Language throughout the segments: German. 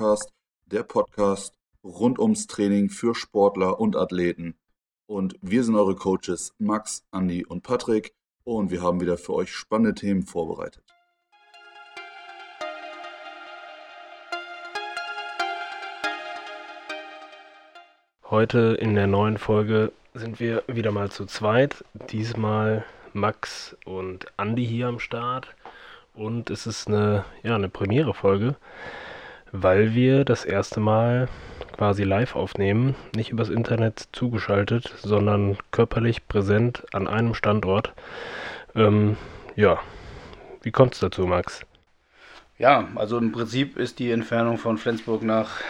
Podcast, der Podcast rund ums Training für Sportler und Athleten. Und wir sind eure Coaches Max, Andy und Patrick und wir haben wieder für euch spannende Themen vorbereitet. Heute in der neuen Folge sind wir wieder mal zu zweit. Diesmal Max und Andy hier am Start. Und es ist eine, ja, eine Premiere-Folge, weil wir das erste Mal quasi live aufnehmen. Nicht übers Internet zugeschaltet, sondern körperlich präsent an einem Standort. Ähm, ja, wie kommt es dazu, Max? Ja, also im Prinzip ist die Entfernung von Flensburg nach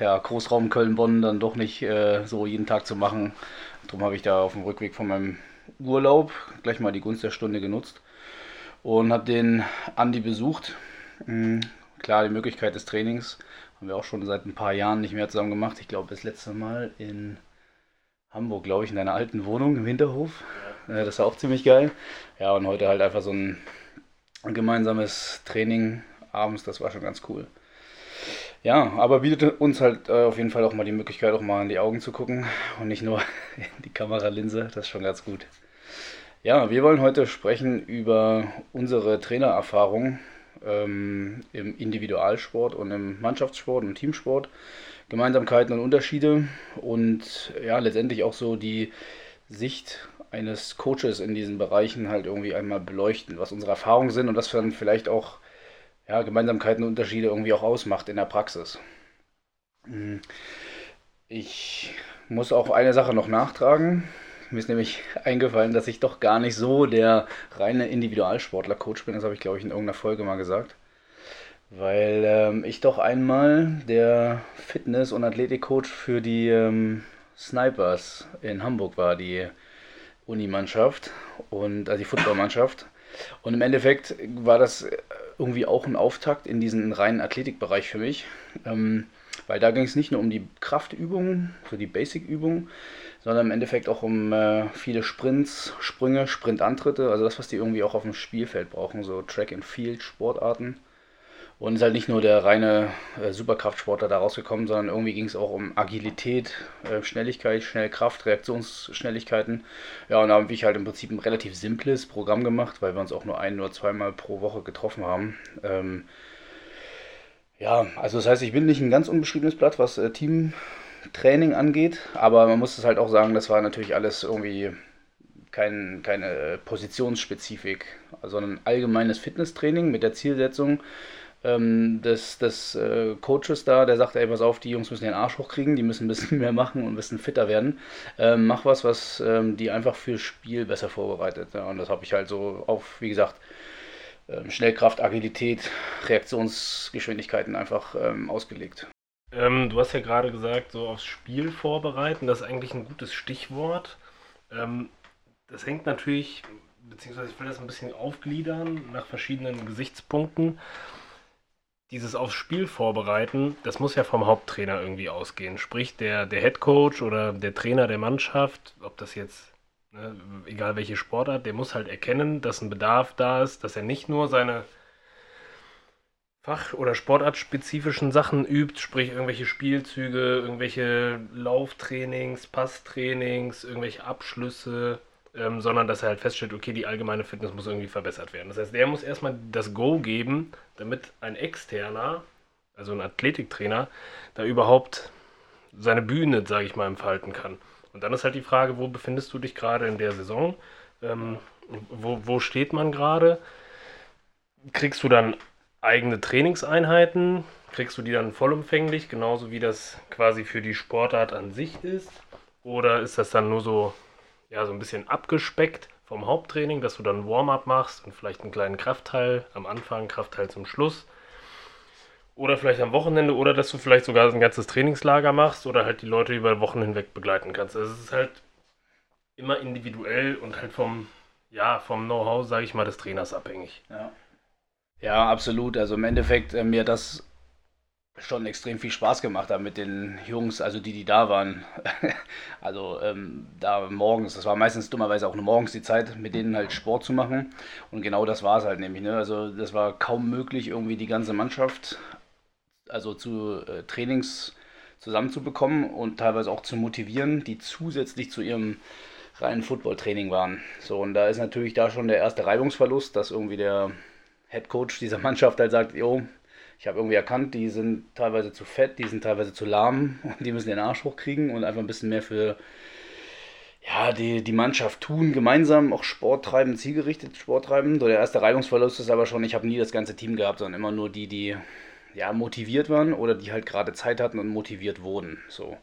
ja, Großraum Köln-Bonn dann doch nicht äh, so jeden Tag zu machen. Darum habe ich da auf dem Rückweg von meinem Urlaub gleich mal die Gunst der Stunde genutzt und habe den Andi besucht. Klar, die Möglichkeit des Trainings haben wir auch schon seit ein paar Jahren nicht mehr zusammen gemacht. Ich glaube, das letzte Mal in Hamburg, glaube ich, in deiner alten Wohnung im Hinterhof. Ja. Das war auch ziemlich geil. Ja, und heute halt einfach so ein gemeinsames Training abends, das war schon ganz cool. Ja, aber bietet uns halt äh, auf jeden Fall auch mal die Möglichkeit, auch mal in die Augen zu gucken und nicht nur in die Kameralinse. Das ist schon ganz gut. Ja, wir wollen heute sprechen über unsere Trainererfahrung ähm, im Individualsport und im Mannschaftssport und Teamsport, Gemeinsamkeiten und Unterschiede und ja, letztendlich auch so die Sicht eines Coaches in diesen Bereichen halt irgendwie einmal beleuchten, was unsere Erfahrungen sind und was dann vielleicht auch ja, Gemeinsamkeiten und Unterschiede irgendwie auch ausmacht in der Praxis. Hm. Ich muss auch eine Sache noch nachtragen. Mir ist nämlich eingefallen, dass ich doch gar nicht so der reine Individualsportler-Coach bin. Das habe ich, glaube ich, in irgendeiner Folge mal gesagt. Weil ähm, ich doch einmal der Fitness- und Athletik-Coach für die ähm, Snipers in Hamburg war, die Unimannschaft und also die Footballmannschaft. Und im Endeffekt war das irgendwie auch ein Auftakt in diesen reinen Athletikbereich für mich. Ähm, weil da ging es nicht nur um die Kraftübungen, so die Basic-Übungen, sondern im Endeffekt auch um äh, viele Sprints, Sprünge, Sprintantritte, also das, was die irgendwie auch auf dem Spielfeld brauchen, so Track-and-Field-Sportarten. Und ist halt nicht nur der reine äh, Superkraftsportler da rausgekommen, sondern irgendwie ging es auch um Agilität, äh, Schnelligkeit, Schnellkraft, Reaktionsschnelligkeiten. Ja, und da habe ich halt im Prinzip ein relativ simples Programm gemacht, weil wir uns auch nur ein oder zweimal pro Woche getroffen haben. Ähm, ja, also das heißt, ich bin nicht ein ganz unbeschriebenes Blatt, was äh, Teamtraining angeht, aber man muss es halt auch sagen, das war natürlich alles irgendwie kein, keine Positionsspezifik, sondern ein allgemeines Fitnesstraining mit der Zielsetzung, ähm, des, des äh, Coaches da, der sagt, ey, pass auf, die Jungs müssen den Arsch hochkriegen, die müssen ein bisschen mehr machen und ein bisschen fitter werden. Ähm, mach was, was ähm, die einfach fürs Spiel besser vorbereitet. Ja, und das habe ich halt so auf, wie gesagt, ähm, Schnellkraft, Agilität, Reaktionsgeschwindigkeiten einfach ähm, ausgelegt. Ähm, du hast ja gerade gesagt, so aufs Spiel vorbereiten, das ist eigentlich ein gutes Stichwort. das hängt natürlich, beziehungsweise ich will das ein bisschen aufgliedern nach verschiedenen Gesichtspunkten dieses aufs Spiel vorbereiten, das muss ja vom Haupttrainer irgendwie ausgehen. Sprich, der, der Head Coach oder der Trainer der Mannschaft, ob das jetzt, ne, egal welche Sportart, der muss halt erkennen, dass ein Bedarf da ist, dass er nicht nur seine Fach- oder Sportartspezifischen Sachen übt, sprich irgendwelche Spielzüge, irgendwelche Lauftrainings, Passtrainings, irgendwelche Abschlüsse, ähm, sondern dass er halt feststellt, okay, die allgemeine Fitness muss irgendwie verbessert werden. Das heißt, der muss erstmal das Go geben, damit ein externer, also ein Athletiktrainer, da überhaupt seine Bühne, sage ich mal, entfalten kann. Und dann ist halt die Frage, wo befindest du dich gerade in der Saison? Ähm, wo, wo steht man gerade? Kriegst du dann eigene Trainingseinheiten? Kriegst du die dann vollumfänglich, genauso wie das quasi für die Sportart an sich ist? Oder ist das dann nur so ja, so ein bisschen abgespeckt vom Haupttraining, dass du dann Warm-up machst und vielleicht einen kleinen Kraftteil am Anfang, Kraftteil zum Schluss. Oder vielleicht am Wochenende oder dass du vielleicht sogar ein ganzes Trainingslager machst oder halt die Leute über Wochen hinweg begleiten kannst. Also es ist halt immer individuell und halt vom, ja, vom Know-how, sage ich mal, des Trainers abhängig. Ja. Ja, absolut. Also im Endeffekt, äh, mir das schon extrem viel Spaß gemacht hat mit den Jungs, also die, die da waren. also ähm, da morgens, das war meistens dummerweise auch nur morgens die Zeit, mit denen halt Sport zu machen. Und genau das war es halt nämlich. Ne? Also das war kaum möglich, irgendwie die ganze Mannschaft also zu äh, Trainings zusammenzubekommen und teilweise auch zu motivieren, die zusätzlich zu ihrem reinen Football-Training waren. So, und da ist natürlich da schon der erste Reibungsverlust, dass irgendwie der Head Coach dieser Mannschaft halt sagt, jo, ich habe irgendwie erkannt, die sind teilweise zu fett, die sind teilweise zu lahm und die müssen den Arsch hochkriegen und einfach ein bisschen mehr für ja, die, die Mannschaft tun, gemeinsam auch Sport treiben, zielgerichtet Sport treiben. So der erste Reibungsverlust ist aber schon, ich habe nie das ganze Team gehabt, sondern immer nur die, die ja, motiviert waren oder die halt gerade Zeit hatten und motiviert wurden. So.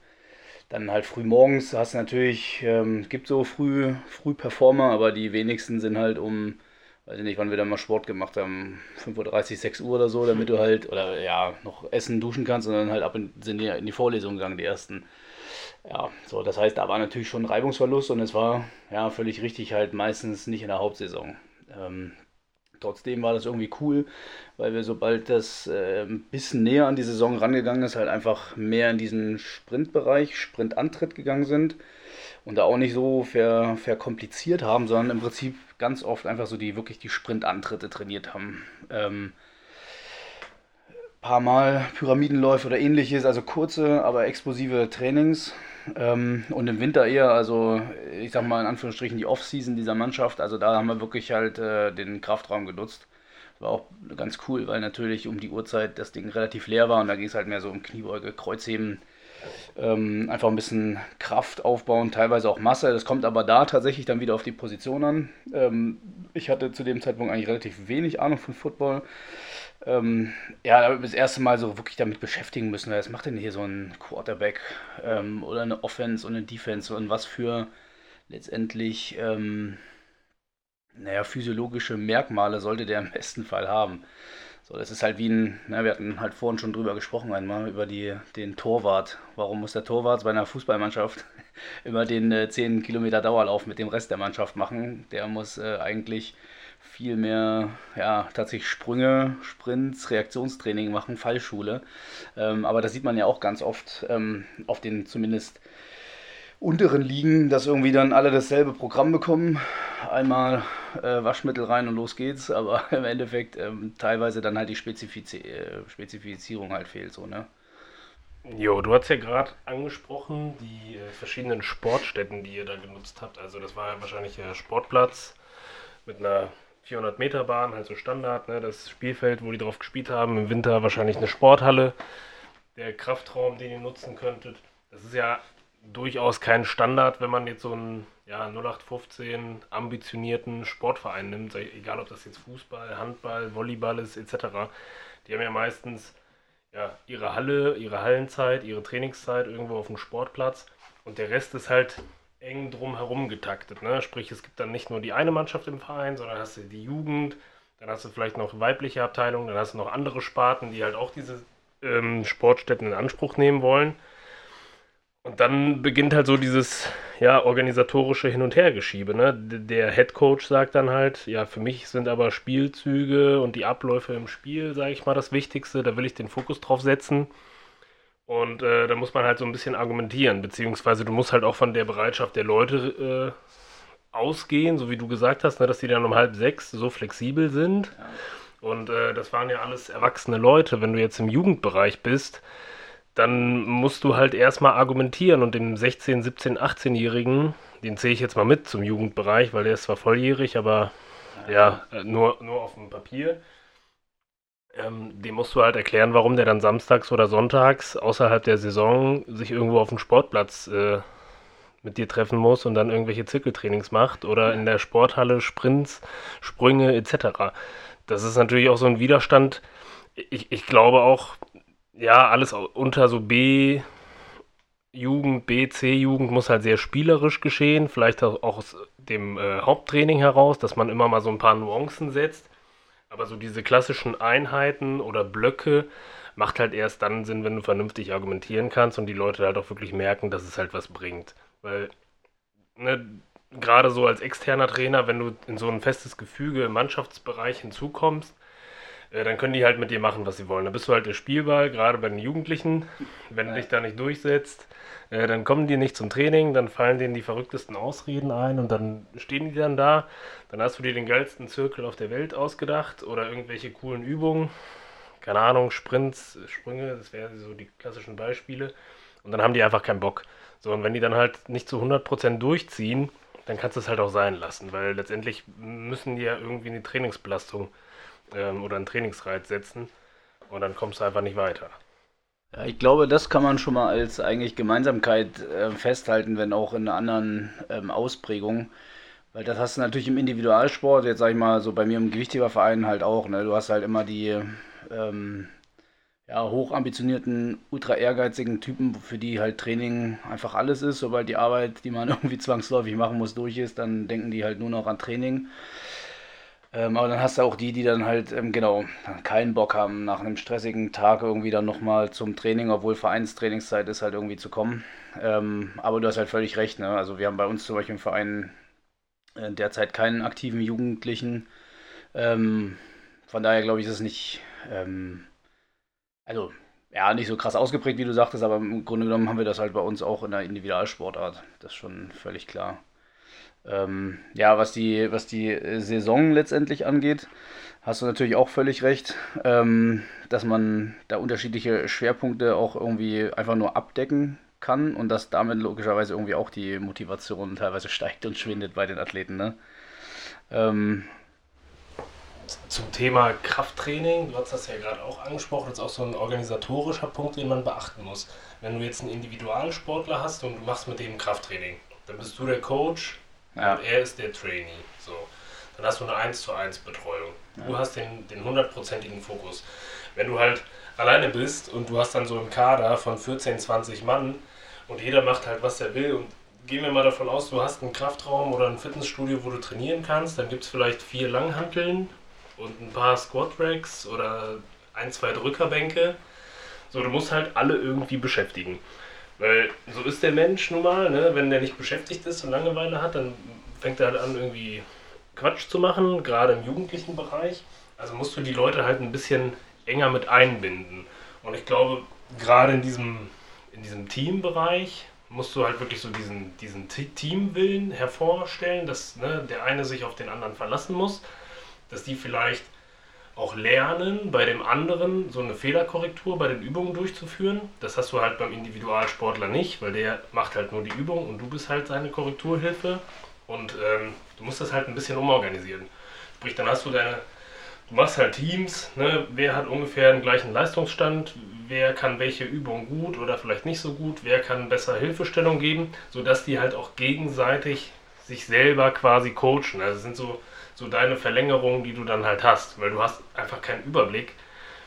Dann halt früh morgens hast du natürlich, ähm, gibt so früh, früh Performer, aber die wenigsten sind halt um, weiß ich nicht, wann wir dann mal Sport gemacht haben, 5.30 Uhr, 6 Uhr oder so, damit du halt, oder ja, noch essen, duschen kannst und dann halt ab in, sind die in die Vorlesung gegangen, die ersten. Ja, so, das heißt, da war natürlich schon Reibungsverlust und es war ja völlig richtig halt meistens nicht in der Hauptsaison. Ähm, trotzdem war das irgendwie cool, weil wir sobald das äh, ein bisschen näher an die Saison rangegangen ist, halt einfach mehr in diesen Sprintbereich, Sprintantritt gegangen sind und da auch nicht so ver, verkompliziert haben, sondern im Prinzip ganz oft einfach so die wirklich die Sprintantritte trainiert haben. Ähm, paar Mal Pyramidenläufe oder ähnliches, also kurze, aber explosive Trainings. Ähm, und im Winter eher, also ich sag mal in Anführungsstrichen die Off-Season dieser Mannschaft. Also da haben wir wirklich halt äh, den Kraftraum genutzt. War auch ganz cool, weil natürlich um die Uhrzeit das Ding relativ leer war und da ging es halt mehr so um Kniebeuge, Kreuzheben, ähm, einfach ein bisschen Kraft aufbauen, teilweise auch Masse. Das kommt aber da tatsächlich dann wieder auf die Position an. Ähm, ich hatte zu dem Zeitpunkt eigentlich relativ wenig Ahnung von Football. Ähm, ja, da das erste Mal so wirklich damit beschäftigen müssen, was macht denn hier so ein Quarterback ähm, oder eine Offense und eine Defense und was für letztendlich, ähm, naja, physiologische Merkmale sollte der im besten Fall haben. So, das ist halt wie ein, na, wir hatten halt vorhin schon drüber gesprochen einmal, über die, den Torwart. Warum muss der Torwart bei einer Fußballmannschaft immer den äh, 10 Kilometer Dauerlauf mit dem Rest der Mannschaft machen? Der muss äh, eigentlich viel mehr, ja, tatsächlich Sprünge, Sprints, Reaktionstraining machen, Fallschule. Ähm, aber das sieht man ja auch ganz oft ähm, auf den zumindest unteren Ligen, dass irgendwie dann alle dasselbe Programm bekommen. Einmal äh, Waschmittel rein und los geht's, aber im Endeffekt ähm, teilweise dann halt die Spezifiz äh, Spezifizierung halt fehlt so, ne? Jo, du hast ja gerade angesprochen, die äh, verschiedenen Sportstätten, die ihr da genutzt habt. Also das war ja wahrscheinlich der Sportplatz mit einer 400 Meter Bahn, halt so Standard, ne? das Spielfeld, wo die drauf gespielt haben. Im Winter wahrscheinlich eine Sporthalle, der Kraftraum, den ihr nutzen könntet. Das ist ja durchaus kein Standard, wenn man jetzt so einen ja, 0815 ambitionierten Sportverein nimmt, egal ob das jetzt Fußball, Handball, Volleyball ist etc. Die haben ja meistens ja, ihre Halle, ihre Hallenzeit, ihre Trainingszeit irgendwo auf dem Sportplatz und der Rest ist halt eng drumherum getaktet. Ne? Sprich, es gibt dann nicht nur die eine Mannschaft im Verein, sondern hast du die Jugend, dann hast du vielleicht noch weibliche Abteilungen, dann hast du noch andere Sparten, die halt auch diese ähm, Sportstätten in Anspruch nehmen wollen. Und dann beginnt halt so dieses ja, organisatorische Hin- und Hergeschiebe. Ne? Der Head Coach sagt dann halt, ja, für mich sind aber Spielzüge und die Abläufe im Spiel, sage ich mal, das Wichtigste. Da will ich den Fokus drauf setzen. Und äh, da muss man halt so ein bisschen argumentieren, beziehungsweise du musst halt auch von der Bereitschaft der Leute äh, ausgehen, so wie du gesagt hast, ne, dass die dann um halb sechs so flexibel sind. Ja. Und äh, das waren ja alles erwachsene Leute. Wenn du jetzt im Jugendbereich bist, dann musst du halt erstmal argumentieren und den 16-, 17-, 18-Jährigen, den zähle ich jetzt mal mit zum Jugendbereich, weil der ist zwar volljährig, aber ja, ja nur, nur auf dem Papier. Ähm, dem musst du halt erklären, warum der dann samstags oder sonntags außerhalb der Saison sich irgendwo auf dem Sportplatz äh, mit dir treffen muss und dann irgendwelche Zirkeltrainings macht oder in der Sporthalle Sprints, Sprünge etc. Das ist natürlich auch so ein Widerstand. Ich, ich glaube auch, ja, alles unter so B, Jugend, B, C-Jugend muss halt sehr spielerisch geschehen, vielleicht auch aus dem äh, Haupttraining heraus, dass man immer mal so ein paar Nuancen setzt. Aber so diese klassischen Einheiten oder Blöcke macht halt erst dann Sinn, wenn du vernünftig argumentieren kannst und die Leute halt auch wirklich merken, dass es halt was bringt. Weil, ne, gerade so als externer Trainer, wenn du in so ein festes Gefüge im Mannschaftsbereich hinzukommst, dann können die halt mit dir machen, was sie wollen. Da bist du halt der Spielball, gerade bei den Jugendlichen. Wenn du dich da nicht durchsetzt, äh, dann kommen die nicht zum Training, dann fallen denen die verrücktesten Ausreden ein und dann stehen die dann da. Dann hast du dir den geilsten Zirkel auf der Welt ausgedacht oder irgendwelche coolen Übungen. keine Ahnung, Sprints, Sprünge, das wären so die klassischen Beispiele. Und dann haben die einfach keinen Bock. So, und wenn die dann halt nicht zu 100% durchziehen, dann kannst du es halt auch sein lassen, weil letztendlich müssen die ja irgendwie eine Trainingsbelastung ähm, oder einen Trainingsreiz setzen und dann kommst du einfach nicht weiter. Ja, ich glaube, das kann man schon mal als eigentlich Gemeinsamkeit äh, festhalten, wenn auch in anderen ähm, Ausprägung. Weil das hast du natürlich im Individualsport, jetzt sag ich mal, so bei mir im Gewichtheberverein halt auch. Ne? Du hast halt immer die ähm, ja, hochambitionierten, ultra ehrgeizigen Typen, für die halt Training einfach alles ist. Sobald die Arbeit, die man irgendwie zwangsläufig machen muss, durch ist, dann denken die halt nur noch an Training. Ähm, aber dann hast du auch die, die dann halt, ähm, genau, keinen Bock haben, nach einem stressigen Tag irgendwie dann nochmal zum Training, obwohl Vereinstrainingszeit ist, halt irgendwie zu kommen. Ähm, aber du hast halt völlig recht, ne? Also wir haben bei uns zum Beispiel im Verein äh, derzeit keinen aktiven Jugendlichen. Ähm, von daher glaube ich, ist es nicht, ähm, also ja, nicht so krass ausgeprägt, wie du sagtest, aber im Grunde genommen haben wir das halt bei uns auch in der Individualsportart. Das ist schon völlig klar. Ähm, ja, was die, was die äh, Saison letztendlich angeht, hast du natürlich auch völlig recht, ähm, dass man da unterschiedliche Schwerpunkte auch irgendwie einfach nur abdecken kann und dass damit logischerweise irgendwie auch die Motivation teilweise steigt und schwindet bei den Athleten. Ne? Ähm, zum Thema Krafttraining, du hast das ja gerade auch angesprochen, das ist auch so ein organisatorischer Punkt, den man beachten muss. Wenn du jetzt einen Individualsportler hast und du machst mit dem Krafttraining, dann bist du der Coach, ja. Und er ist der Trainee. So. Dann hast du eine 1 zu 1 Betreuung. Du ja. hast den, den hundertprozentigen Fokus. Wenn du halt alleine bist und du hast dann so einen Kader von 14, 20 Mann und jeder macht halt, was er will und gehen wir mal davon aus, du hast einen Kraftraum oder ein Fitnessstudio, wo du trainieren kannst, dann gibt es vielleicht vier Langhanteln und ein paar Squat Racks oder ein, zwei Drückerbänke. So, du musst halt alle irgendwie beschäftigen. Weil so ist der Mensch nun mal, ne? wenn der nicht beschäftigt ist und Langeweile hat, dann fängt er halt an, irgendwie Quatsch zu machen, gerade im jugendlichen Bereich. Also musst du die Leute halt ein bisschen enger mit einbinden. Und ich glaube, gerade in diesem, in diesem Teambereich musst du halt wirklich so diesen, diesen Teamwillen hervorstellen, dass ne, der eine sich auf den anderen verlassen muss, dass die vielleicht auch lernen, bei dem anderen so eine Fehlerkorrektur bei den Übungen durchzuführen. Das hast du halt beim Individualsportler nicht, weil der macht halt nur die Übung und du bist halt seine Korrekturhilfe. Und ähm, du musst das halt ein bisschen umorganisieren. Sprich, dann hast du deine, du machst halt Teams, ne? wer hat ungefähr den gleichen Leistungsstand, wer kann welche Übung gut oder vielleicht nicht so gut, wer kann besser Hilfestellung geben, sodass die halt auch gegenseitig sich selber quasi coachen. Also sind so so deine Verlängerung, die du dann halt hast, weil du hast einfach keinen Überblick.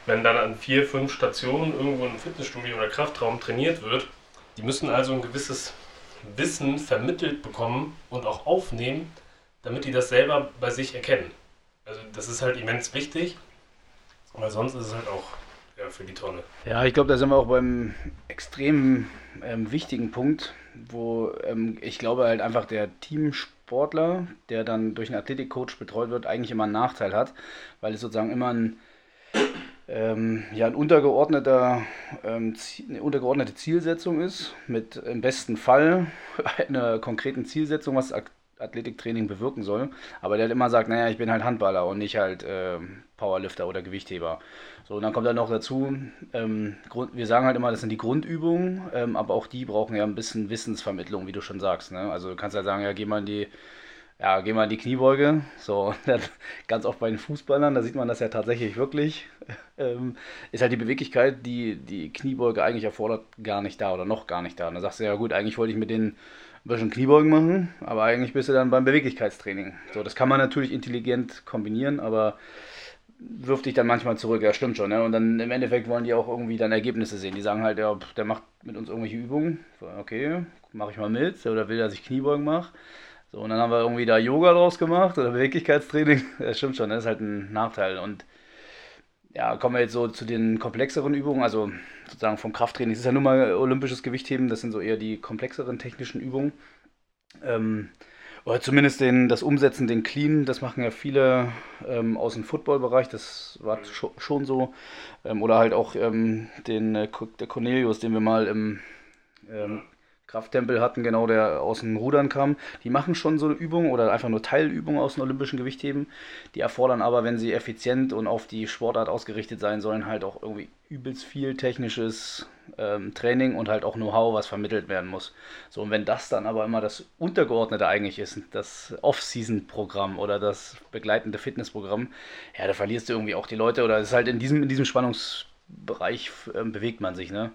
Wenn dann an vier, fünf Stationen irgendwo im Fitnessstudio oder Kraftraum trainiert wird, die müssen also ein gewisses Wissen vermittelt bekommen und auch aufnehmen, damit die das selber bei sich erkennen. Also das ist halt immens wichtig, weil sonst ist es halt auch ja, für die Tonne. Ja, ich glaube, da sind wir auch beim extrem ähm, wichtigen Punkt, wo ähm, ich glaube halt einfach der Teamsportler, der dann durch einen Athletikcoach betreut wird, eigentlich immer einen Nachteil hat, weil es sozusagen immer ein ähm, ja, ein untergeordneter, ähm, eine untergeordnete Zielsetzung ist, mit im besten Fall einer konkreten Zielsetzung, was Athletiktraining bewirken soll. Aber der halt immer sagt, naja, ich bin halt Handballer und nicht halt äh, Powerlifter oder Gewichtheber. So, und dann kommt dann noch dazu, ähm, Grund, wir sagen halt immer, das sind die Grundübungen, ähm, aber auch die brauchen ja ein bisschen Wissensvermittlung, wie du schon sagst. Ne? Also du kannst halt sagen, ja, geh mal in die, ja, geh mal in die Kniebeuge. So, ganz oft bei den Fußballern, da sieht man das ja tatsächlich wirklich. Ähm, ist halt die Beweglichkeit, die die Kniebeuge eigentlich erfordert, gar nicht da oder noch gar nicht da. Und dann sagst du, ja gut, eigentlich wollte ich mit den ein bisschen Kniebeugen machen, aber eigentlich bist du dann beim Beweglichkeitstraining. So, das kann man natürlich intelligent kombinieren, aber wirft dich dann manchmal zurück, ja stimmt schon. Ne? Und dann im Endeffekt wollen die auch irgendwie dann Ergebnisse sehen. Die sagen halt, ja, der macht mit uns irgendwelche Übungen. Okay, mache ich mal mit. Oder will, dass ich Kniebeugen mache. So, und dann haben wir irgendwie da Yoga draus gemacht oder Beweglichkeitstraining. Das stimmt schon, das ist halt ein Nachteil. Und ja, kommen wir jetzt so zu den komplexeren Übungen, also sozusagen vom Krafttraining. Es ist ja nun mal olympisches Gewichtheben, das sind so eher die komplexeren technischen Übungen. Ähm, oder zumindest den, das Umsetzen, den Clean, das machen ja viele ähm, aus dem Footballbereich, das war mhm. schon so. Ähm, oder halt auch ähm, den äh, der Cornelius, den wir mal im ähm, Krafttempel hatten, genau, der aus dem Rudern kam. Die machen schon so eine Übung oder einfach nur Teilübungen aus dem olympischen Gewichtheben. Die erfordern aber, wenn sie effizient und auf die Sportart ausgerichtet sein sollen, halt auch irgendwie übelst viel technisches ähm, Training und halt auch Know-how, was vermittelt werden muss. So, und wenn das dann aber immer das Untergeordnete eigentlich ist, das Off-Season-Programm oder das begleitende Fitnessprogramm, ja, da verlierst du irgendwie auch die Leute oder es ist halt in diesem, in diesem Spannungsbereich äh, bewegt man sich, ne?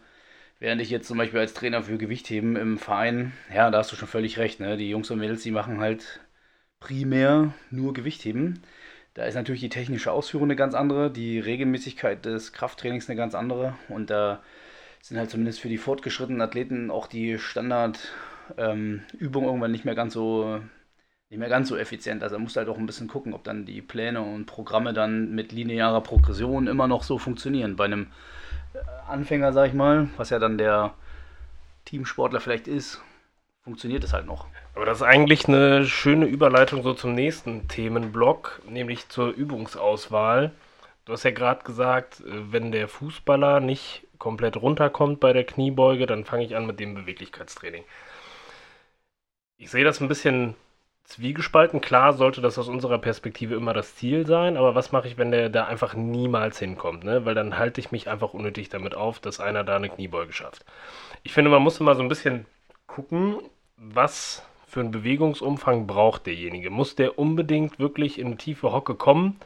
Während ich jetzt zum Beispiel als Trainer für Gewichtheben im Verein, ja, da hast du schon völlig recht, ne? Die Jungs und Mädels, die machen halt primär nur Gewichtheben. Da ist natürlich die technische Ausführung eine ganz andere, die Regelmäßigkeit des Krafttrainings eine ganz andere und da sind halt zumindest für die fortgeschrittenen Athleten auch die Standardübungen ähm, irgendwann nicht mehr ganz so nicht mehr ganz so effizient. Also musst du halt auch ein bisschen gucken, ob dann die Pläne und Programme dann mit linearer Progression immer noch so funktionieren. Bei einem Anfänger, sag ich mal, was ja dann der Teamsportler vielleicht ist, funktioniert es halt noch. Aber das ist eigentlich eine schöne Überleitung so zum nächsten Themenblock, nämlich zur Übungsauswahl. Du hast ja gerade gesagt, äh, wenn der Fußballer nicht komplett runterkommt bei der Kniebeuge, dann fange ich an mit dem Beweglichkeitstraining. Ich sehe das ein bisschen zwiegespalten. Klar sollte das aus unserer Perspektive immer das Ziel sein, aber was mache ich, wenn der da einfach niemals hinkommt? Ne? Weil dann halte ich mich einfach unnötig damit auf, dass einer da eine Kniebeuge schafft. Ich finde, man muss immer so ein bisschen gucken, was für einen Bewegungsumfang braucht derjenige. Muss der unbedingt wirklich in eine tiefe Hocke kommen?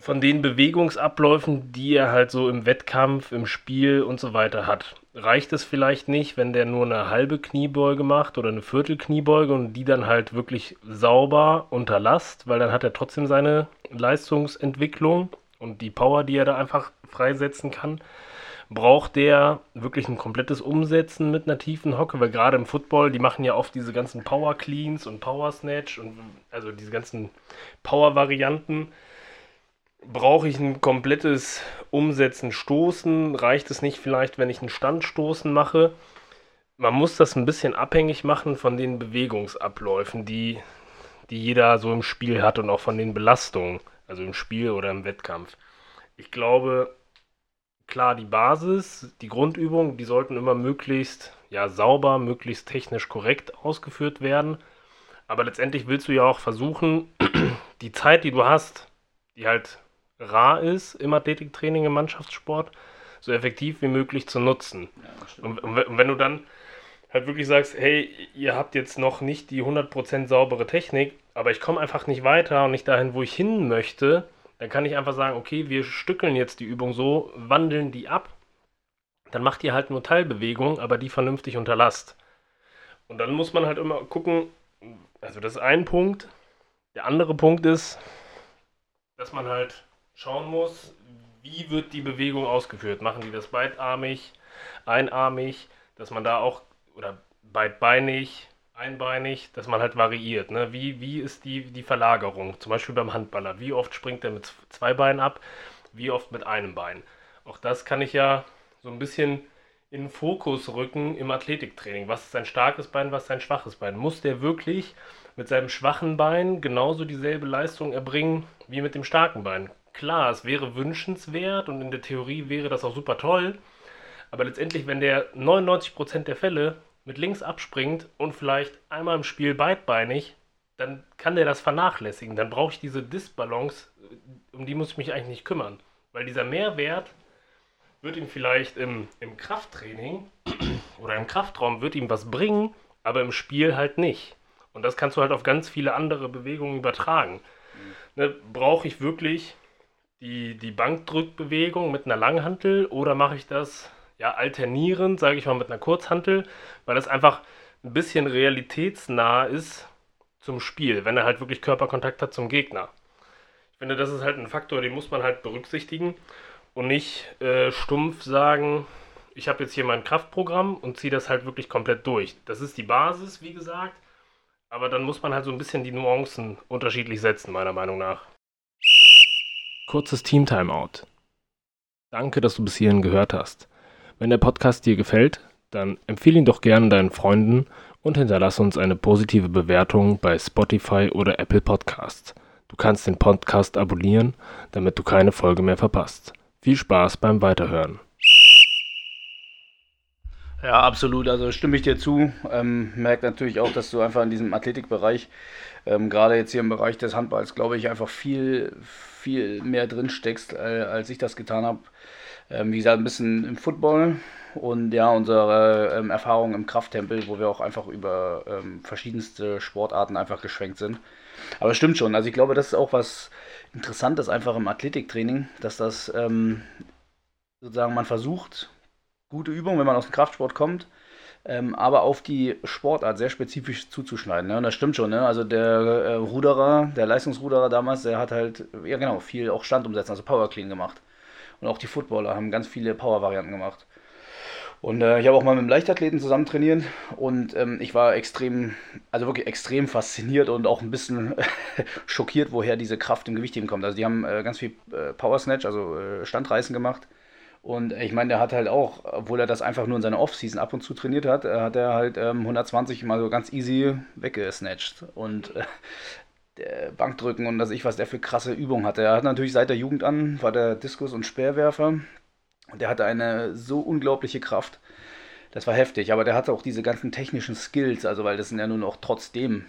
Von den Bewegungsabläufen, die er halt so im Wettkampf, im Spiel und so weiter hat. Reicht es vielleicht nicht, wenn der nur eine halbe Kniebeuge macht oder eine Viertelkniebeuge und die dann halt wirklich sauber unter Last, weil dann hat er trotzdem seine Leistungsentwicklung und die Power, die er da einfach freisetzen kann. Braucht der wirklich ein komplettes Umsetzen mit einer tiefen Hocke, weil gerade im Football, die machen ja oft diese ganzen Power Cleans und Power Snatch und also diese ganzen Power-Varianten Brauche ich ein komplettes Umsetzen, Stoßen? Reicht es nicht vielleicht, wenn ich einen Standstoßen mache? Man muss das ein bisschen abhängig machen von den Bewegungsabläufen, die, die jeder so im Spiel hat und auch von den Belastungen, also im Spiel oder im Wettkampf. Ich glaube, klar, die Basis, die Grundübungen, die sollten immer möglichst ja, sauber, möglichst technisch korrekt ausgeführt werden. Aber letztendlich willst du ja auch versuchen, die Zeit, die du hast, die halt rar ist im Athletiktraining, im Mannschaftssport, so effektiv wie möglich zu nutzen. Ja, und, und, wenn du dann halt wirklich sagst, hey, ihr habt jetzt noch nicht die 100% saubere Technik, aber ich komme einfach nicht weiter und nicht dahin, wo ich hin möchte, dann kann ich einfach sagen, okay, wir stückeln jetzt die Übung so, wandeln die ab, dann macht ihr halt nur Teilbewegungen, aber die vernünftig unter Last. Und dann muss man halt immer gucken, also das ist ein Punkt. Der andere Punkt ist, dass man halt schauen muss, wie wird die Bewegung ausgeführt. Machen die das beidarmig, einarmig, dass man da auch, oder beidbeinig, einbeinig, dass man halt variiert. Ne? Wie, wie ist die, die Verlagerung? Zum Beispiel beim Handballer. Wie oft springt er mit zwei Beinen ab? Wie oft mit einem Bein? Auch das kann ich ja so ein bisschen in den Fokus rücken im Athletiktraining. Was ist sein starkes Bein, was ist sein schwaches Bein? Muss der wirklich mit seinem schwachen Bein genauso dieselbe Leistung erbringen wie mit dem starken Bein? Klar, es wäre wünschenswert und in der Theorie wäre das auch super toll. Aber letztendlich, wenn der 99% der Fälle mit links abspringt und vielleicht einmal im Spiel beidbeinig, dann kann der das vernachlässigen. Dann brauche ich diese Disbalance, um die muss ich mich eigentlich nicht kümmern. Weil dieser Mehrwert wird ihm vielleicht im, im Krafttraining oder im Kraftraum wird ihm was bringen, aber im Spiel halt nicht. Und das kannst du halt auf ganz viele andere Bewegungen übertragen. Ne, Brauche ich wirklich die, die Bankdrückbewegung mit einer Langhantel oder mache ich das ja alternierend, sage ich mal, mit einer Kurzhantel, weil das einfach ein bisschen realitätsnah ist zum Spiel, wenn er halt wirklich Körperkontakt hat zum Gegner. Ich finde, das ist halt ein Faktor, den muss man halt berücksichtigen und nicht äh, stumpf sagen, ich habe jetzt hier mein Kraftprogramm und ziehe das halt wirklich komplett durch. Das ist die Basis, wie gesagt, aber dann muss man halt so ein bisschen die Nuancen unterschiedlich setzen, meiner Meinung nach. Kurzes Team-Timeout. Danke, dass du bis hierhin gehört hast. Wenn der Podcast dir gefällt, dann empfehle ihn doch gerne deinen Freunden und hinterlasse uns eine positive Bewertung bei Spotify oder Apple Podcasts. Du kannst den Podcast abonnieren, damit du keine Folge mehr verpasst. Viel Spaß beim Weiterhören. Ja, absolut. Also stimme ich dir zu. Ähm, merkt natürlich auch, dass du einfach in diesem Athletikbereich, ähm, gerade jetzt hier im Bereich des Handballs, glaube ich, einfach viel, viel mehr drin steckst, äh, als ich das getan habe. Ähm, wie gesagt, ein bisschen im Football und ja, unsere ähm, Erfahrung im Krafttempel, wo wir auch einfach über ähm, verschiedenste Sportarten einfach geschwenkt sind. Aber es stimmt schon. Also ich glaube, das ist auch was Interessantes einfach im Athletiktraining, dass das ähm, sozusagen man versucht, gute Übungen, wenn man aus dem Kraftsport kommt, ähm, aber auf die Sportart sehr spezifisch zuzuschneiden. Ne? Und das stimmt schon. Ne? Also der äh, Ruderer, der Leistungsruderer damals, der hat halt, ja genau, viel auch Stand umsetzen, also Power Clean gemacht. Und auch die Footballer haben ganz viele Power-Varianten gemacht. Und äh, ich habe auch mal mit einem Leichtathleten zusammen trainiert und ähm, ich war extrem, also wirklich extrem fasziniert und auch ein bisschen schockiert, woher diese Kraft im Gewichtheben kommt. Also die haben äh, ganz viel äh, Power Snatch, also äh, Standreißen gemacht. Und ich meine, der hat halt auch, obwohl er das einfach nur in seiner Offseason ab und zu trainiert hat, äh, hat er halt ähm, 120 mal so ganz easy weggesnatcht. Und äh, Bankdrücken und dass ich was der für krasse Übungen hatte. Er hat natürlich seit der Jugend an, war der Diskus- und Speerwerfer und der hatte eine so unglaubliche Kraft. Das war heftig, aber der hatte auch diese ganzen technischen Skills, also weil das sind ja nun auch trotzdem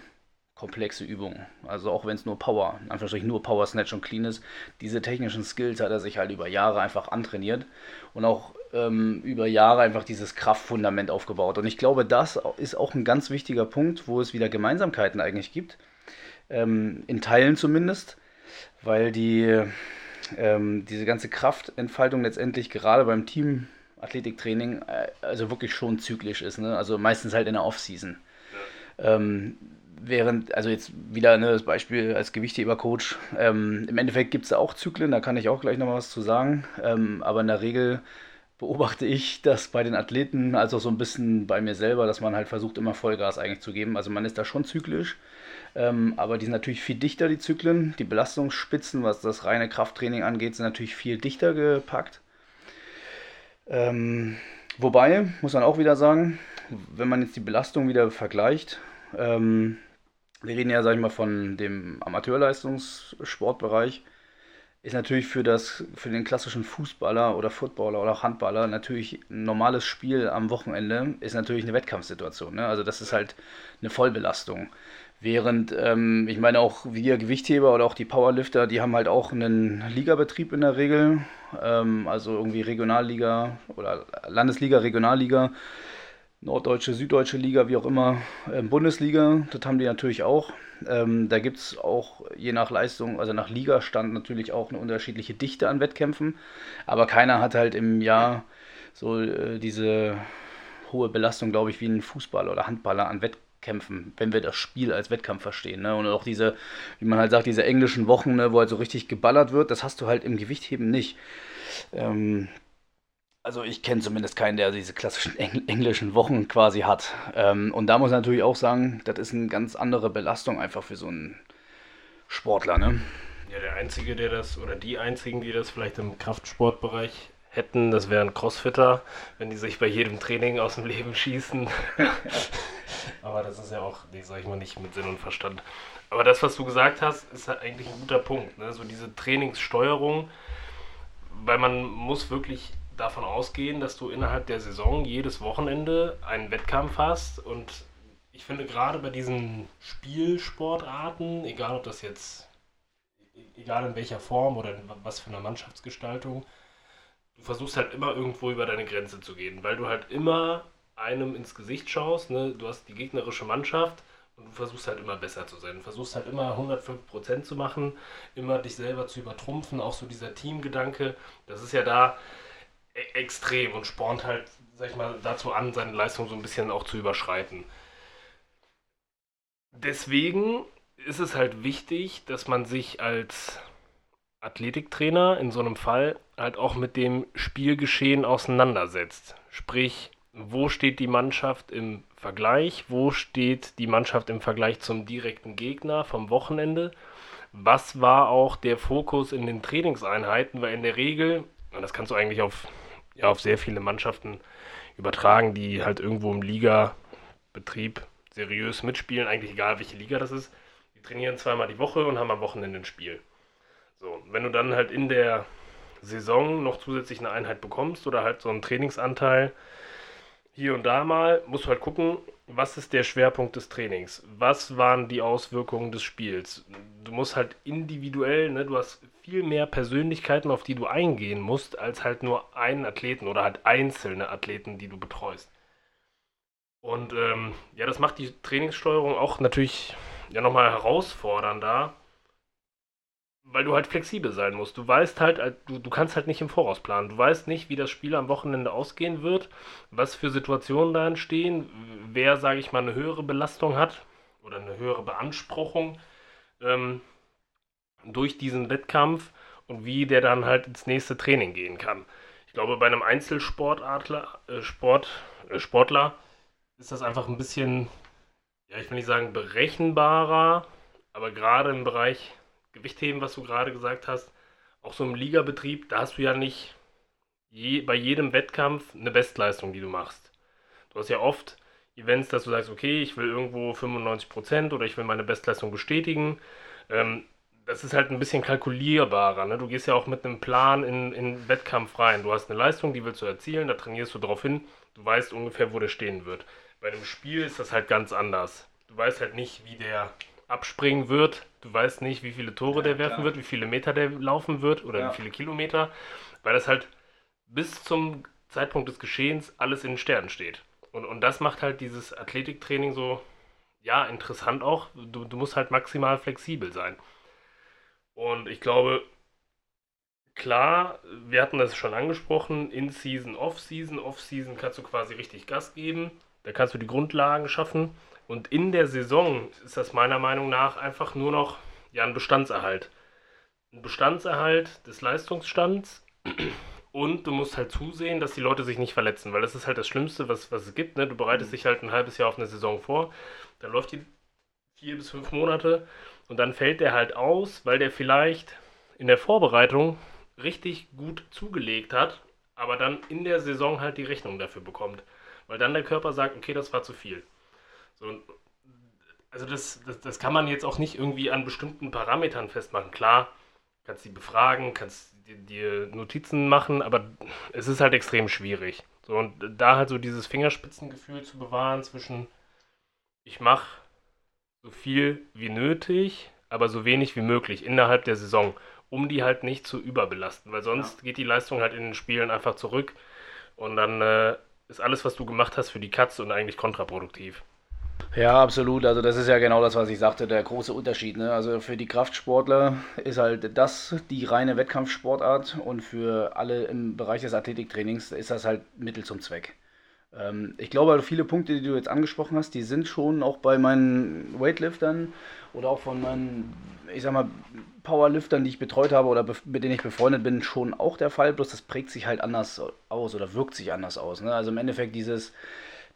komplexe Übungen. Also auch wenn es nur Power, in Anführungsstrichen nur Power Snatch und Clean ist, diese technischen Skills hat er sich halt über Jahre einfach antrainiert und auch ähm, über Jahre einfach dieses Kraftfundament aufgebaut. Und ich glaube, das ist auch ein ganz wichtiger Punkt, wo es wieder Gemeinsamkeiten eigentlich gibt, ähm, in Teilen zumindest, weil die ähm, diese ganze Kraftentfaltung letztendlich gerade beim Team Athletiktraining äh, also wirklich schon zyklisch ist. Ne? Also meistens halt in der Offseason. Ja. Ähm, während, also jetzt wieder ne, das Beispiel als Gewichthebercoach, ähm, im Endeffekt gibt es auch Zyklen, da kann ich auch gleich noch was zu sagen. Ähm, aber in der Regel beobachte ich das bei den Athleten, als auch so ein bisschen bei mir selber, dass man halt versucht, immer Vollgas eigentlich zu geben. Also man ist da schon zyklisch. Ähm, aber die sind natürlich viel dichter, die Zyklen. Die Belastungsspitzen, was das reine Krafttraining angeht, sind natürlich viel dichter gepackt. Ähm, wobei, muss man auch wieder sagen, wenn man jetzt die Belastung wieder vergleicht, ähm, wir reden ja, sag ich mal, von dem Amateurleistungssportbereich, ist natürlich für, das, für den klassischen Fußballer oder Footballer oder auch Handballer natürlich ein normales Spiel am Wochenende ist natürlich eine Wettkampfsituation. Ne? Also das ist halt eine Vollbelastung. Während, ähm, ich meine, auch wir Gewichtheber oder auch die Powerlifter, die haben halt auch einen Ligabetrieb in der Regel. Ähm, also irgendwie Regionalliga oder Landesliga, Regionalliga, Norddeutsche, Süddeutsche Liga, wie auch immer, ähm, Bundesliga, das haben die natürlich auch. Ähm, da gibt es auch je nach Leistung, also nach Ligastand natürlich auch eine unterschiedliche Dichte an Wettkämpfen. Aber keiner hat halt im Jahr so äh, diese hohe Belastung, glaube ich, wie ein Fußballer oder Handballer an Wettkämpfen kämpfen, wenn wir das Spiel als Wettkampf verstehen. Ne? Und auch diese, wie man halt sagt, diese englischen Wochen, ne, wo halt so richtig geballert wird, das hast du halt im Gewichtheben nicht. Ähm, also ich kenne zumindest keinen, der diese klassischen Engl englischen Wochen quasi hat. Ähm, und da muss man natürlich auch sagen, das ist eine ganz andere Belastung einfach für so einen Sportler. Ne? Ja, der Einzige, der das, oder die Einzigen, die das vielleicht im Kraftsportbereich hätten, das wären Crossfitter, wenn die sich bei jedem Training aus dem Leben schießen. Aber das ist ja auch, nee, sag ich mal, nicht mit Sinn und Verstand. Aber das, was du gesagt hast, ist halt eigentlich ein guter Punkt. Ne? So diese Trainingssteuerung, weil man muss wirklich davon ausgehen, dass du innerhalb der Saison jedes Wochenende einen Wettkampf hast und ich finde gerade bei diesen Spielsportarten, egal ob das jetzt, egal in welcher Form oder was für eine Mannschaftsgestaltung, du versuchst halt immer irgendwo über deine Grenze zu gehen, weil du halt immer einem ins Gesicht schaust, ne? du hast die gegnerische Mannschaft und du versuchst halt immer besser zu sein. Du versuchst halt immer 105% zu machen, immer dich selber zu übertrumpfen, auch so dieser Teamgedanke, das ist ja da extrem und spornt halt, sag ich mal, dazu an, seine Leistung so ein bisschen auch zu überschreiten. Deswegen ist es halt wichtig, dass man sich als Athletiktrainer in so einem Fall halt auch mit dem Spielgeschehen auseinandersetzt. Sprich, wo steht die Mannschaft im Vergleich, wo steht die Mannschaft im Vergleich zum direkten Gegner vom Wochenende, was war auch der Fokus in den Trainingseinheiten, weil in der Regel, und das kannst du eigentlich auf, ja, auf sehr viele Mannschaften übertragen, die halt irgendwo im Liga-Betrieb seriös mitspielen, eigentlich egal welche Liga das ist, die trainieren zweimal die Woche und haben am Wochenende ein Spiel. So, wenn du dann halt in der Saison noch zusätzlich eine Einheit bekommst oder halt so einen Trainingsanteil, hier und da mal, musst du halt gucken, was ist der Schwerpunkt des Trainings? Was waren die Auswirkungen des Spiels? Du musst halt individuell, ne, du hast viel mehr Persönlichkeiten, auf die du eingehen musst, als halt nur einen Athleten oder halt einzelne Athleten, die du betreust. Und ähm, ja, das macht die Trainingssteuerung auch natürlich ja nochmal herausfordernder, weil du halt flexibel sein musst. Du weißt halt, äh, du, du kannst halt nicht im Voraus planen. Du weißt nicht, wie das Spiel am Wochenende ausgehen wird, was für Situationen da entstehen, wer, sage ich mal, eine höhere Belastung hat oder eine höhere Beanspruchung ähm, durch diesen Wettkampf und wie der dann halt ins nächste Training gehen kann. Ich glaube, bei einem Einzelsportler äh, Sport, äh, Sportler ist das einfach ein bisschen, ja, ich will nicht sagen berechenbarer, aber gerade im Bereich Gewichtheben, was du gerade gesagt hast, auch so im Ligabetrieb, da hast du ja nicht je, bei jedem Wettkampf eine Bestleistung, die du machst. Du hast ja oft Events, dass du sagst, okay, ich will irgendwo 95% oder ich will meine Bestleistung bestätigen. Ähm, das ist halt ein bisschen kalkulierbarer. Ne? Du gehst ja auch mit einem Plan in, in Wettkampf rein. Du hast eine Leistung, die willst du erzielen, da trainierst du drauf hin. Du weißt ungefähr, wo der stehen wird. Bei einem Spiel ist das halt ganz anders. Du weißt halt nicht, wie der abspringen wird. Du weißt nicht, wie viele Tore ja, der werfen klar. wird, wie viele Meter der laufen wird oder ja. wie viele Kilometer, weil das halt bis zum Zeitpunkt des Geschehens alles in den Sternen steht. Und, und das macht halt dieses Athletiktraining so, ja, interessant auch. Du, du musst halt maximal flexibel sein. Und ich glaube, klar, wir hatten das schon angesprochen, In-Season, Off-Season. Off-Season kannst du quasi richtig Gas geben. Da kannst du die Grundlagen schaffen. Und in der Saison ist das meiner Meinung nach einfach nur noch ja, ein Bestandserhalt. Ein Bestandserhalt des Leistungsstands und du musst halt zusehen, dass die Leute sich nicht verletzen, weil das ist halt das Schlimmste, was, was es gibt. Ne? Du bereitest mhm. dich halt ein halbes Jahr auf eine Saison vor, dann läuft die vier bis fünf Monate und dann fällt der halt aus, weil der vielleicht in der Vorbereitung richtig gut zugelegt hat, aber dann in der Saison halt die Rechnung dafür bekommt. Weil dann der Körper sagt, okay, das war zu viel. So, also das, das, das kann man jetzt auch nicht irgendwie an bestimmten Parametern festmachen. Klar, kannst die befragen, kannst dir Notizen machen, aber es ist halt extrem schwierig. So, und da halt so dieses Fingerspitzengefühl zu bewahren zwischen ich mache so viel wie nötig, aber so wenig wie möglich innerhalb der Saison, um die halt nicht zu überbelasten, weil sonst ja. geht die Leistung halt in den Spielen einfach zurück und dann äh, ist alles, was du gemacht hast, für die Katze und eigentlich kontraproduktiv. Ja, absolut. Also das ist ja genau das, was ich sagte, der große Unterschied. Ne? Also für die Kraftsportler ist halt das die reine Wettkampfsportart und für alle im Bereich des Athletiktrainings ist das halt Mittel zum Zweck. Ähm, ich glaube, also viele Punkte, die du jetzt angesprochen hast, die sind schon auch bei meinen Weightliftern oder auch von meinen, ich sag mal, Powerliftern, die ich betreut habe oder mit denen ich befreundet bin, schon auch der Fall. Bloß das prägt sich halt anders aus oder wirkt sich anders aus. Ne? Also im Endeffekt dieses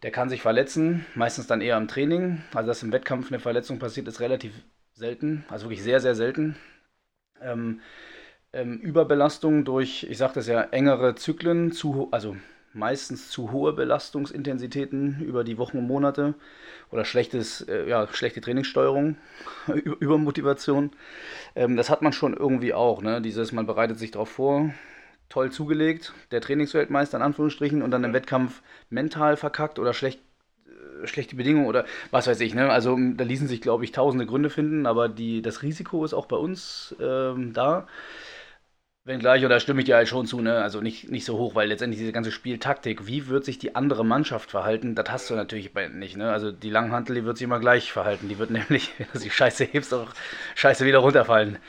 der kann sich verletzen, meistens dann eher im Training. Also dass im Wettkampf eine Verletzung passiert, ist relativ selten, also wirklich sehr, sehr selten. Ähm, ähm, Überbelastung durch, ich sagte es ja, engere Zyklen, zu, also meistens zu hohe Belastungsintensitäten über die Wochen und Monate oder schlechtes, äh, ja, schlechte Trainingssteuerung, Übermotivation. Ähm, das hat man schon irgendwie auch. Ne? Dieses, man bereitet sich darauf vor, toll zugelegt, der Trainingsweltmeister in Anführungsstrichen, und dann im Wettkampf mental verkackt oder schlecht, äh, schlechte Bedingungen oder was weiß ich. Ne? Also da ließen sich, glaube ich, tausende Gründe finden, aber die, das Risiko ist auch bei uns ähm, da. Wenngleich, oder stimme ich dir halt schon zu, ne? also nicht, nicht so hoch, weil letztendlich diese ganze Spieltaktik, wie wird sich die andere Mannschaft verhalten, das hast du natürlich nicht. Ne? Also die Langhantel, die wird sich immer gleich verhalten. Die wird nämlich, wenn du sie scheiße hebst, auch scheiße wieder runterfallen.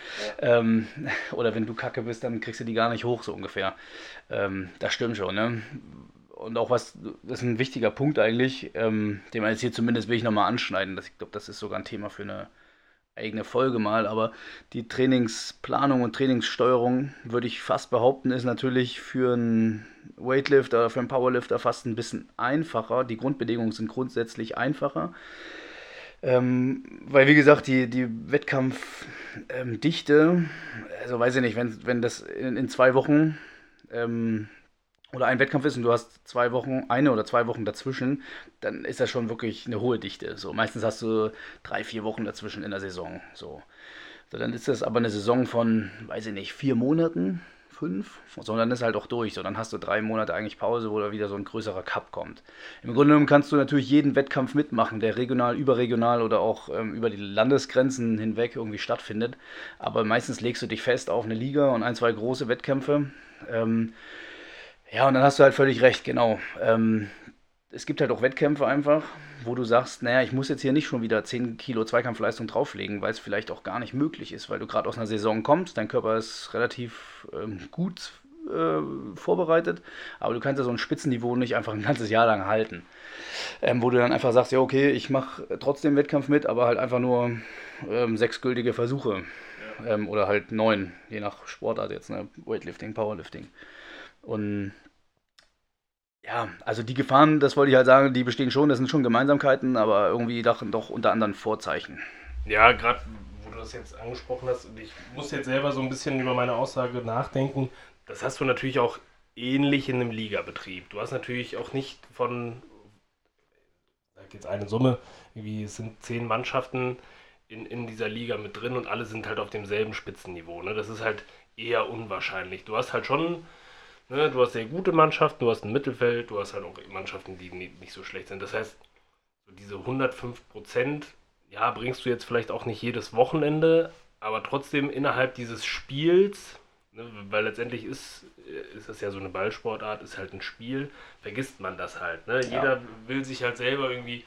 Ja. Ähm, oder wenn du kacke bist, dann kriegst du die gar nicht hoch, so ungefähr. Ähm, das stimmt schon. Ne? Und auch was, das ist ein wichtiger Punkt eigentlich, ähm, den man jetzt hier zumindest will ich nochmal anschneiden. Das, ich glaube, das ist sogar ein Thema für eine eigene Folge mal, aber die Trainingsplanung und Trainingssteuerung, würde ich fast behaupten, ist natürlich für einen Weightlifter oder für einen Powerlifter fast ein bisschen einfacher. Die Grundbedingungen sind grundsätzlich einfacher. Ähm, weil, wie gesagt, die, die Wettkampfdichte, ähm, also weiß ich nicht, wenn, wenn das in, in zwei Wochen ähm, oder ein Wettkampf ist und du hast zwei Wochen, eine oder zwei Wochen dazwischen, dann ist das schon wirklich eine hohe Dichte. So, meistens hast du drei, vier Wochen dazwischen in der Saison. So. so dann ist das aber eine Saison von, weiß ich nicht, vier Monaten, fünf, so dann ist halt auch durch. So, dann hast du drei Monate eigentlich Pause, wo da wieder so ein größerer Cup kommt. Im Grunde genommen kannst du natürlich jeden Wettkampf mitmachen, der regional, überregional oder auch ähm, über die Landesgrenzen hinweg irgendwie stattfindet. Aber meistens legst du dich fest auf eine Liga und ein, zwei große Wettkämpfe. Ähm, ja, und dann hast du halt völlig recht, genau. Ähm, es gibt halt auch Wettkämpfe einfach, wo du sagst, naja, ich muss jetzt hier nicht schon wieder 10 Kilo Zweikampfleistung drauflegen, weil es vielleicht auch gar nicht möglich ist, weil du gerade aus einer Saison kommst, dein Körper ist relativ ähm, gut äh, vorbereitet, aber du kannst ja so ein Spitzenniveau nicht einfach ein ganzes Jahr lang halten. Ähm, wo du dann einfach sagst, ja, okay, ich mache trotzdem Wettkampf mit, aber halt einfach nur ähm, sechs gültige Versuche. Ja. Ähm, oder halt neun, je nach Sportart jetzt, ne? Weightlifting, Powerlifting. Und ja, also die Gefahren, das wollte ich halt sagen, die bestehen schon, das sind schon Gemeinsamkeiten, aber irgendwie doch, doch unter anderen Vorzeichen. Ja, gerade wo du das jetzt angesprochen hast, und ich muss jetzt selber so ein bisschen über meine Aussage nachdenken, das hast du natürlich auch ähnlich in einem Ligabetrieb. Du hast natürlich auch nicht von, sag jetzt eine Summe, irgendwie es sind zehn Mannschaften in, in dieser Liga mit drin und alle sind halt auf demselben Spitzenniveau. Ne? Das ist halt eher unwahrscheinlich. Du hast halt schon Ne, du hast sehr gute Mannschaften, du hast ein Mittelfeld, du hast halt auch Mannschaften, die nicht so schlecht sind. Das heißt, so diese 105 Prozent, ja, bringst du jetzt vielleicht auch nicht jedes Wochenende, aber trotzdem innerhalb dieses Spiels, ne, weil letztendlich ist, ist das ja so eine Ballsportart, ist halt ein Spiel, vergisst man das halt. Ne? Ja. Jeder will sich halt selber irgendwie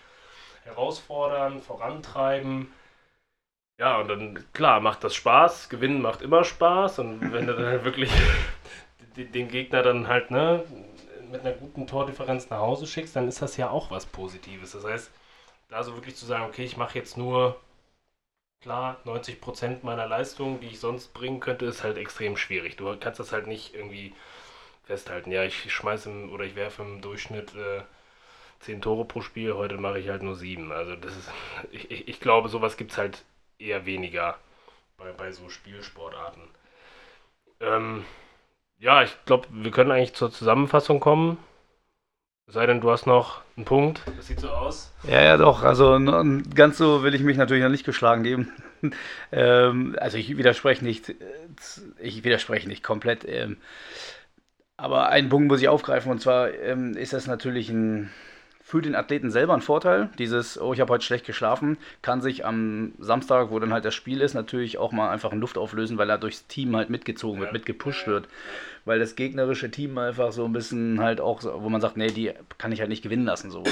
herausfordern, vorantreiben. Ja, und dann, klar, macht das Spaß. Gewinnen macht immer Spaß. Und wenn du dann halt wirklich den Gegner dann halt ne, mit einer guten Tordifferenz nach Hause schickst, dann ist das ja auch was Positives. Das heißt, da so wirklich zu sagen, okay, ich mache jetzt nur klar 90% meiner Leistung, die ich sonst bringen könnte, ist halt extrem schwierig. Du kannst das halt nicht irgendwie festhalten. Ja, ich schmeiße oder ich werfe im Durchschnitt äh, 10 Tore pro Spiel, heute mache ich halt nur 7. Also das ist, ich, ich, ich glaube, sowas gibt es halt eher weniger bei, bei so Spielsportarten. Ähm, ja, ich glaube, wir können eigentlich zur Zusammenfassung kommen. Es sei denn, du hast noch einen Punkt. Das sieht so aus. Ja, ja, doch. Also ganz so will ich mich natürlich noch nicht geschlagen geben. ähm, also ich widerspreche nicht. Ich widerspreche nicht komplett. Ähm, aber einen Punkt muss ich aufgreifen und zwar ähm, ist das natürlich ein für den Athleten selber ein Vorteil. Dieses, oh, ich habe heute schlecht geschlafen, kann sich am Samstag, wo dann halt das Spiel ist, natürlich auch mal einfach in Luft auflösen, weil er durchs Team halt mitgezogen wird, mitgepusht wird. Weil das gegnerische Team einfach so ein bisschen halt auch, wo man sagt, nee, die kann ich halt nicht gewinnen lassen. So.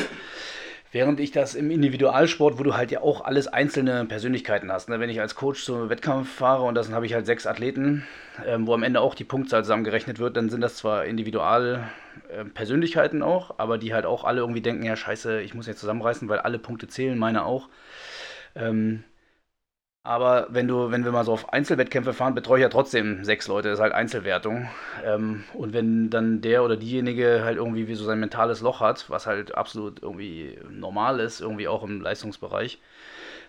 Während ich das im Individualsport, wo du halt ja auch alles einzelne Persönlichkeiten hast. Ne? Wenn ich als Coach zum Wettkampf fahre und dann habe ich halt sechs Athleten, ähm, wo am Ende auch die Punktzahl zusammengerechnet wird, dann sind das zwar Individualpersönlichkeiten äh, auch, aber die halt auch alle irgendwie denken, ja scheiße, ich muss jetzt zusammenreißen, weil alle Punkte zählen, meine auch. Ähm, aber wenn du, wenn wir mal so auf Einzelwettkämpfe fahren, betreue ich ja trotzdem sechs Leute, das ist halt Einzelwertung. Ähm, und wenn dann der oder diejenige halt irgendwie wie so sein mentales Loch hat, was halt absolut irgendwie normal ist, irgendwie auch im Leistungsbereich,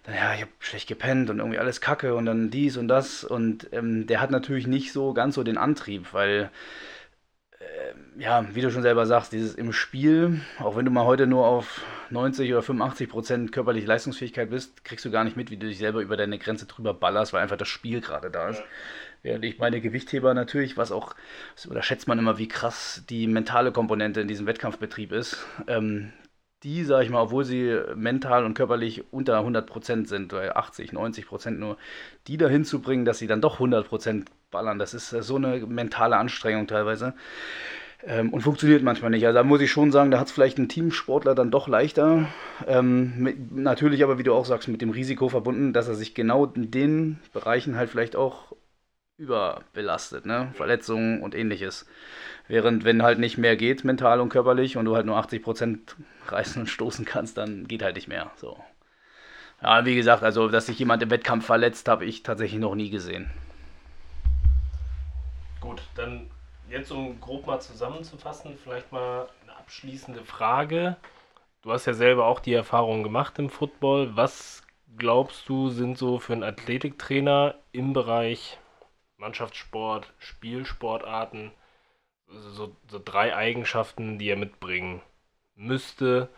dann ja, ich habe schlecht gepennt und irgendwie alles Kacke und dann dies und das. Und ähm, der hat natürlich nicht so ganz so den Antrieb, weil ja, wie du schon selber sagst, dieses im Spiel, auch wenn du mal heute nur auf 90 oder 85 Prozent körperliche Leistungsfähigkeit bist, kriegst du gar nicht mit, wie du dich selber über deine Grenze drüber ballerst, weil einfach das Spiel gerade da ist. Ja. Während ich meine Gewichtheber natürlich, was auch, oder schätzt man immer, wie krass die mentale Komponente in diesem Wettkampfbetrieb ist. Ähm, die, sage ich mal, obwohl sie mental und körperlich unter 100% sind, oder 80, 90% nur, die dahin zu bringen, dass sie dann doch 100% ballern, das ist so eine mentale Anstrengung teilweise. Ähm, und funktioniert manchmal nicht. Also da muss ich schon sagen, da hat es vielleicht ein Teamsportler dann doch leichter. Ähm, mit, natürlich aber, wie du auch sagst, mit dem Risiko verbunden, dass er sich genau in den Bereichen halt vielleicht auch überbelastet, ne? Verletzungen und ähnliches. Während, wenn halt nicht mehr geht, mental und körperlich, und du halt nur 80% reißen und stoßen kannst, dann geht halt nicht mehr. So. Ja, wie gesagt, also, dass sich jemand im Wettkampf verletzt, habe ich tatsächlich noch nie gesehen. Gut, dann jetzt um grob mal zusammenzufassen, vielleicht mal eine abschließende Frage. Du hast ja selber auch die Erfahrung gemacht im Football. Was glaubst du, sind so für einen Athletiktrainer im Bereich Mannschaftssport, Spielsportarten so, so drei Eigenschaften, die er mitbringen müsste,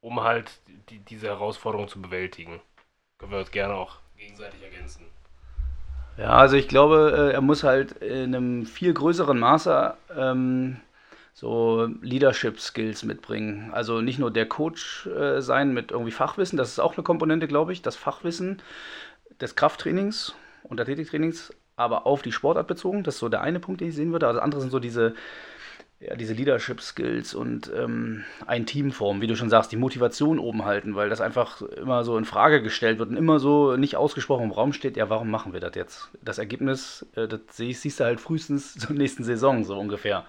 um halt die, diese Herausforderung zu bewältigen? Können wir uns gerne auch gegenseitig ergänzen. Ja, also ich glaube, äh, er muss halt in einem viel größeren Maße ähm, so Leadership Skills mitbringen. Also nicht nur der Coach äh, sein mit irgendwie Fachwissen, das ist auch eine Komponente, glaube ich, das Fachwissen des Krafttrainings und Athletiktrainings, aber auf die Sportart bezogen. Das ist so der eine Punkt, den ich sehen würde. Also andere sind so diese ja, diese Leadership Skills und ähm, ein Teamform, wie du schon sagst, die Motivation oben halten, weil das einfach immer so in Frage gestellt wird und immer so nicht ausgesprochen im Raum steht, ja, warum machen wir das jetzt? Das Ergebnis, äh, das siehst du halt frühestens zur nächsten Saison, so ungefähr.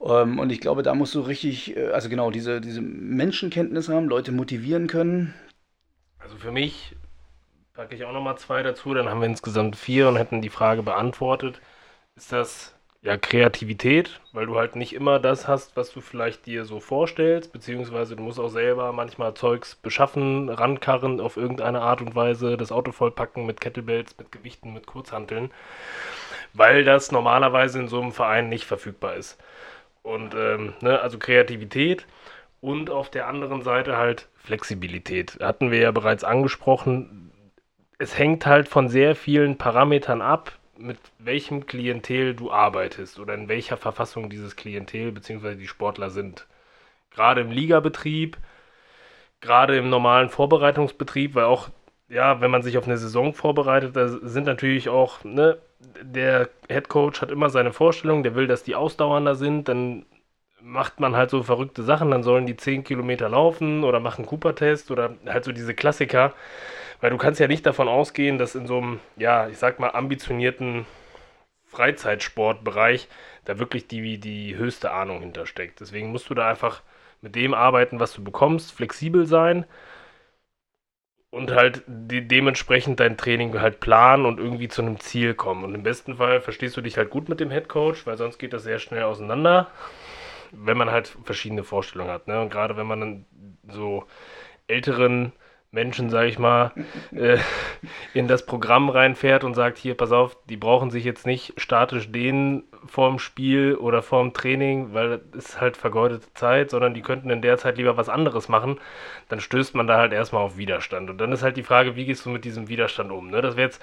Ähm, und ich glaube, da musst du richtig, äh, also genau, diese, diese Menschenkenntnis haben, Leute motivieren können. Also für mich packe ich auch nochmal zwei dazu, dann haben wir insgesamt vier und hätten die Frage beantwortet. Ist das ja, Kreativität, weil du halt nicht immer das hast, was du vielleicht dir so vorstellst, beziehungsweise du musst auch selber manchmal Zeugs beschaffen, rankarren auf irgendeine Art und Weise, das Auto vollpacken mit Kettlebells, mit Gewichten, mit Kurzhanteln, weil das normalerweise in so einem Verein nicht verfügbar ist. Und ähm, ne, also Kreativität und auf der anderen Seite halt Flexibilität. Hatten wir ja bereits angesprochen. Es hängt halt von sehr vielen Parametern ab, mit welchem Klientel du arbeitest oder in welcher Verfassung dieses Klientel bzw. die Sportler sind. Gerade im Ligabetrieb, gerade im normalen Vorbereitungsbetrieb, weil auch, ja, wenn man sich auf eine Saison vorbereitet, da sind natürlich auch, ne, der Head Coach hat immer seine Vorstellung, der will, dass die ausdauernder sind, dann macht man halt so verrückte Sachen, dann sollen die 10 Kilometer laufen oder machen Cooper-Test oder halt so diese Klassiker. Weil du kannst ja nicht davon ausgehen, dass in so einem, ja, ich sag mal, ambitionierten Freizeitsportbereich da wirklich die, die höchste Ahnung hintersteckt. Deswegen musst du da einfach mit dem arbeiten, was du bekommst, flexibel sein und halt de dementsprechend dein Training halt planen und irgendwie zu einem Ziel kommen. Und im besten Fall verstehst du dich halt gut mit dem Head Coach, weil sonst geht das sehr schnell auseinander, wenn man halt verschiedene Vorstellungen hat. Ne? Und gerade wenn man dann so älteren Menschen, sage ich mal, äh, in das Programm reinfährt und sagt, hier, pass auf, die brauchen sich jetzt nicht statisch dehnen vorm Spiel oder vorm Training, weil das ist halt vergeudete Zeit, sondern die könnten in der Zeit lieber was anderes machen, dann stößt man da halt erstmal auf Widerstand. Und dann ist halt die Frage, wie gehst du mit diesem Widerstand um? Ne? Das wäre jetzt,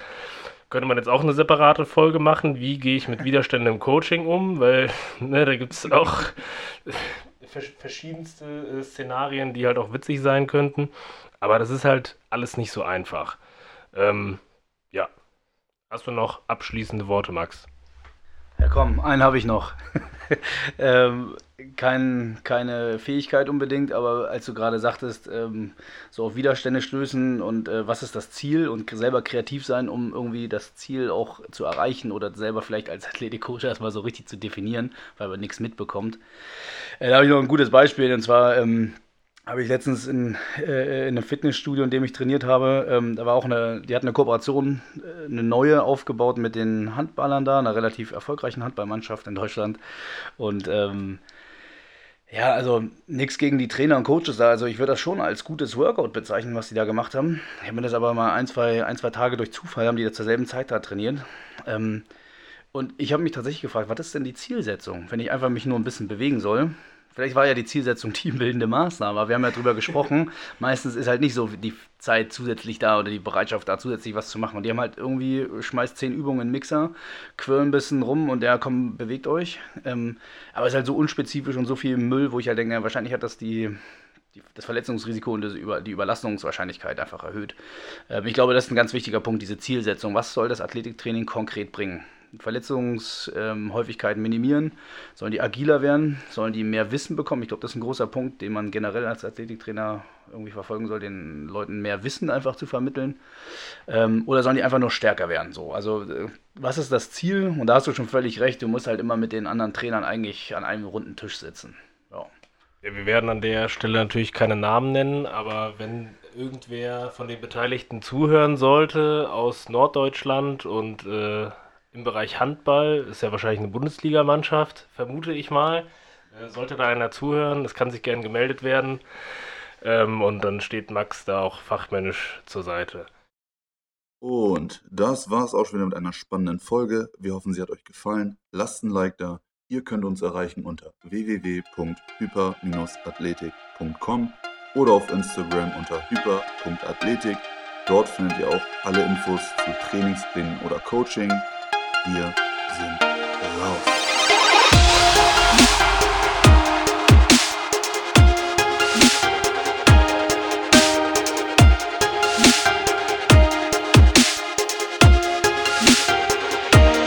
könnte man jetzt auch eine separate Folge machen, wie gehe ich mit Widerständen im Coaching um, weil ne, da gibt es auch verschiedenste äh, Szenarien, die halt auch witzig sein könnten. Aber das ist halt alles nicht so einfach. Ähm, ja. Hast du noch abschließende Worte, Max? Ja, komm, einen habe ich noch. ähm, kein, keine Fähigkeit unbedingt, aber als du gerade sagtest, ähm, so auf Widerstände stößen und äh, was ist das Ziel und selber kreativ sein, um irgendwie das Ziel auch zu erreichen oder selber vielleicht als Athletikcoach erstmal so richtig zu definieren, weil man nichts mitbekommt. Äh, da habe ich noch ein gutes Beispiel und zwar. Ähm, habe ich letztens in, äh, in einem Fitnessstudio, in dem ich trainiert habe, ähm, da war auch eine, die hatten eine Kooperation, äh, eine neue aufgebaut mit den Handballern da, einer relativ erfolgreichen Handballmannschaft in Deutschland. Und ähm, ja, also nichts gegen die Trainer und Coaches da. Also ich würde das schon als gutes Workout bezeichnen, was die da gemacht haben. Ich habe mir das aber mal ein, zwei, ein, zwei Tage durch Zufall haben die da zur selben Zeit da trainiert. Ähm, und ich habe mich tatsächlich gefragt, was ist denn die Zielsetzung, wenn ich einfach mich nur ein bisschen bewegen soll? Vielleicht war ja die Zielsetzung teambildende Maßnahme, aber wir haben ja drüber gesprochen. Meistens ist halt nicht so die Zeit zusätzlich da oder die Bereitschaft da, zusätzlich was zu machen. Und die haben halt irgendwie, schmeißt zehn Übungen in den Mixer, quirlen ein bisschen rum und der komm, bewegt euch. Ähm, aber es ist halt so unspezifisch und so viel Müll, wo ich halt denke, ja, wahrscheinlich hat das die, die, das Verletzungsrisiko und das Über, die Überlastungswahrscheinlichkeit einfach erhöht. Ähm, ich glaube, das ist ein ganz wichtiger Punkt, diese Zielsetzung. Was soll das Athletiktraining konkret bringen? Verletzungshäufigkeiten minimieren? Sollen die agiler werden? Sollen die mehr Wissen bekommen? Ich glaube, das ist ein großer Punkt, den man generell als Athletiktrainer irgendwie verfolgen soll, den Leuten mehr Wissen einfach zu vermitteln. Ähm, oder sollen die einfach nur stärker werden? So, also äh, was ist das Ziel? Und da hast du schon völlig recht, du musst halt immer mit den anderen Trainern eigentlich an einem runden Tisch sitzen. Ja. Ja, wir werden an der Stelle natürlich keine Namen nennen, aber wenn irgendwer von den Beteiligten zuhören sollte aus Norddeutschland und äh, im Bereich Handball, ist ja wahrscheinlich eine Bundesligamannschaft, vermute ich mal. Äh, sollte da einer zuhören, es kann sich gern gemeldet werden. Ähm, und dann steht Max da auch fachmännisch zur Seite. Und das war es auch schon wieder mit einer spannenden Folge. Wir hoffen, sie hat euch gefallen. Lasst ein Like da. Ihr könnt uns erreichen unter www.hyper-athletik.com oder auf Instagram unter hyper.athletik. Dort findet ihr auch alle Infos zu Trainingsplänen oder Coaching. Wir sind raus.